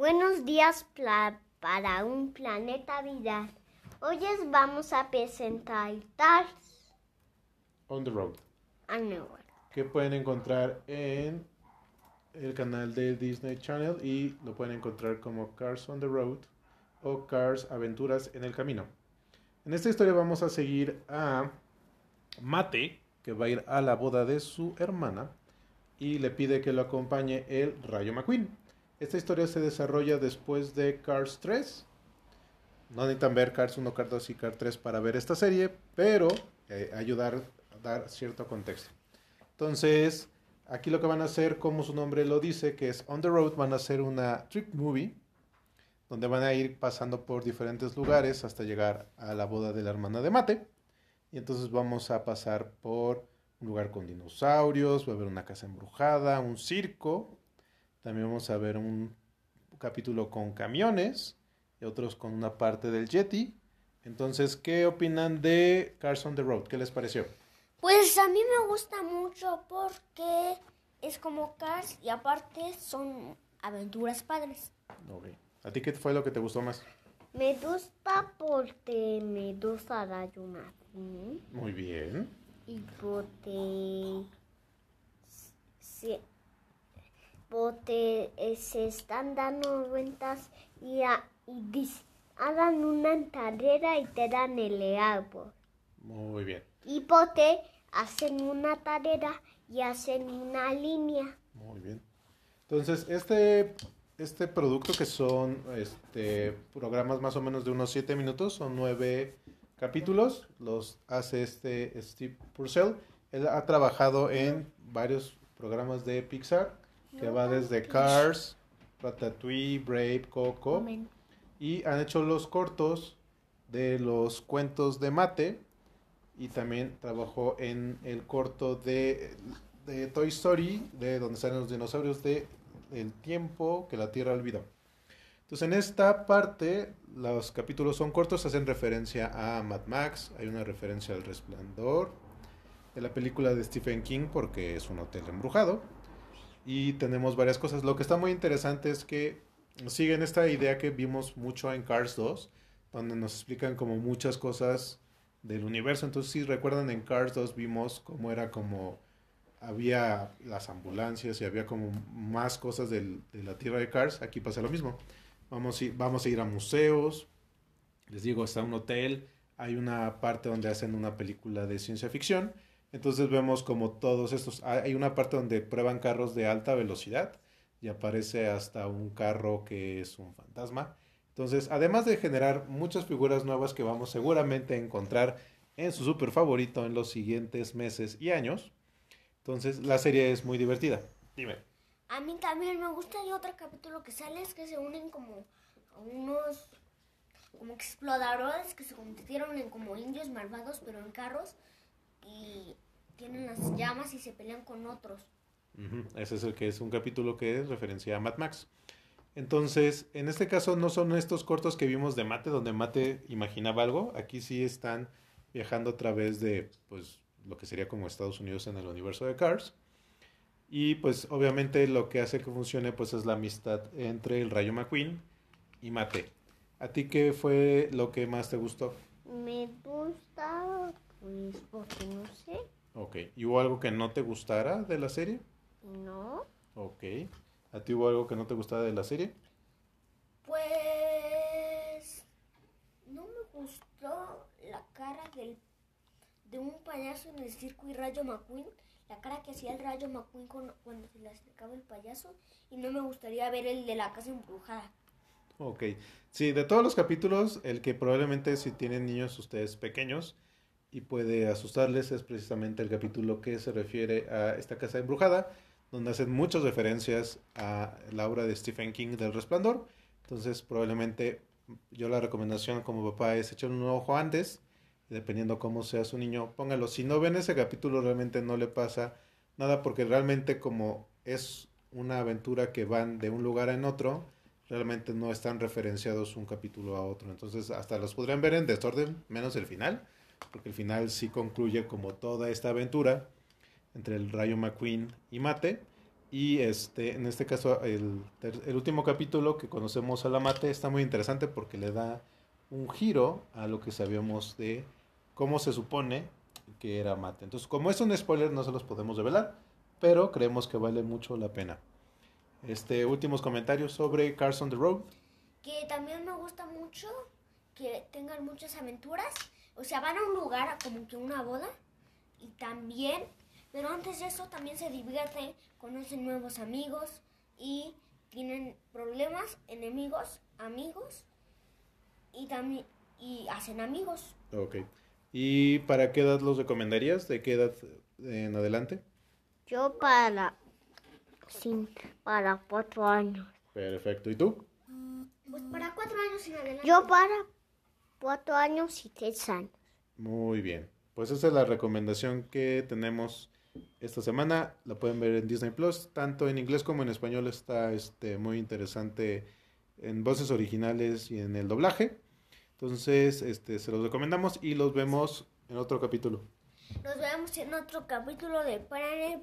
Buenos días para un planeta vida. Hoy les vamos a presentar Tars On the Road, Underworld. que pueden encontrar en el canal de Disney Channel y lo pueden encontrar como Cars on the Road o Cars Aventuras en el Camino. En esta historia vamos a seguir a Mate, que va a ir a la boda de su hermana y le pide que lo acompañe el Rayo McQueen. Esta historia se desarrolla después de Cars 3. No necesitan ver Cars 1, Cars 2 y Cars 3 para ver esta serie, pero eh, ayudar a dar cierto contexto. Entonces, aquí lo que van a hacer, como su nombre lo dice, que es On the Road, van a hacer una trip movie, donde van a ir pasando por diferentes lugares hasta llegar a la boda de la hermana de Mate. Y entonces vamos a pasar por un lugar con dinosaurios, va a haber una casa embrujada, un circo, también vamos a ver un capítulo con camiones y otros con una parte del Yeti. Entonces, ¿qué opinan de Cars on the Road? ¿Qué les pareció? Pues a mí me gusta mucho porque es como Cars y aparte son aventuras padres. Ok. ¿A ti qué fue lo que te gustó más? Me gusta porque me gusta McQueen Muy bien. y porque se, porque eh, se están dando vueltas y, a- y hagan una carrera y te dan el árbol. Muy bien. Y porque hacen una tarea y hacen una línea. Muy bien. Entonces, este, este producto que son este, programas más o menos de unos 7 minutos, son nueve capítulos, los hace este Steve Purcell. Él ha trabajado en varios programas de Pixar, que va desde Cars, Ratatouille, Brave, Coco. Y han hecho los cortos de los cuentos de Mate. Y también trabajó en el corto de, de Toy Story, de donde salen los dinosaurios de El tiempo que la Tierra olvidó. Entonces en esta parte los capítulos son cortos, hacen referencia a Mad Max, hay una referencia al Resplandor, de la película de Stephen King porque es un hotel embrujado. Y tenemos varias cosas. Lo que está muy interesante es que siguen esta idea que vimos mucho en Cars 2, donde nos explican como muchas cosas del universo. Entonces, si recuerdan, en Cars 2 vimos cómo era como había las ambulancias y había como más cosas del- de la tierra de Cars. Aquí pasa lo mismo. Vamos ir, vamos a ir a museos. Les digo, está un hotel. Hay una parte donde hacen una película de ciencia ficción. Entonces vemos como todos estos... Hay una parte donde prueban carros de alta velocidad y aparece hasta un carro que es un fantasma. Entonces, además de generar muchas figuras nuevas que vamos seguramente a encontrar en su super favorito en los siguientes meses y años, entonces la serie es muy divertida. Dime. A mí también me gusta y otro capítulo que sale es que se unen como unos como exploradores que se convirtieron en como indios malvados pero en carros y tienen las llamas y se pelean con otros. Ese es el que es un capítulo que es referencia a Mad Max. Entonces, en este caso no son estos cortos que vimos de Mate, donde Mate imaginaba algo. Aquí sí están viajando a través de, pues, lo que sería como Estados Unidos en el universo de Cars. Y pues obviamente lo que hace que funcione pues es la amistad entre el Rayo McQueen y Mate. ¿A ti qué fue lo que más te gustó? Me gusta pues porque no sé, Ok. ¿Y hubo algo que no te gustara de la serie? no. Ok. ¿A ti hubo algo que no te gustara de la serie? Pues no me gustó la cara del, de un payaso en el circo y Rayo McQueen, la cara que hacía el Rayo McQueen con- cuando se le acercaba el payaso y no me gustaría ver el de la casa embrujada. Ok. Sí, de todos los capítulos, el que probablemente si tienen niños ustedes pequeños y puede asustarles es precisamente el capítulo que se refiere a esta casa embrujada, donde hacen muchas referencias a la obra de Stephen King del Resplandor. Entonces, probablemente yo la recomendación como papá es echar un ojo antes, dependiendo cómo sea su niño, póngalo. Si no ven ese capítulo, realmente no le pasa nada, porque realmente como es una aventura que van de un lugar en otro, realmente no están referenciados un capítulo a otro. Entonces, hasta los podrían ver en desorden, menos el final, porque el final sí concluye como toda esta aventura entre el Rayo McQueen y Mate. Y este, en este caso, el, el último capítulo que conocemos a la mate está muy interesante porque le da un giro a lo que sabíamos de cómo se supone que era mate. Entonces, como es un spoiler, no se los podemos revelar, pero creemos que vale mucho la pena. Este, últimos comentarios sobre Cars on the Road. Que también me gusta mucho que tengan muchas aventuras. O sea, van a un lugar, como que una boda. Y también, pero antes de eso también se divierten, conocen nuevos amigos y tienen problemas, enemigos, amigos. Y también, y hacen amigos. Ok. ¿Y para qué edad los recomendarías? ¿De qué edad en adelante? Yo para, sin, para cuatro años. Perfecto. ¿Y tú? Pues para cuatro años en adelante. Yo para cuatro años y tres años. Muy bien. Pues esa es la recomendación que tenemos esta semana. La pueden ver en Disney Plus. Tanto en inglés como en español está este, muy interesante en voces originales y en el doblaje. Entonces, este, se los recomendamos y los vemos en otro capítulo. Nos vemos en otro capítulo de Planet.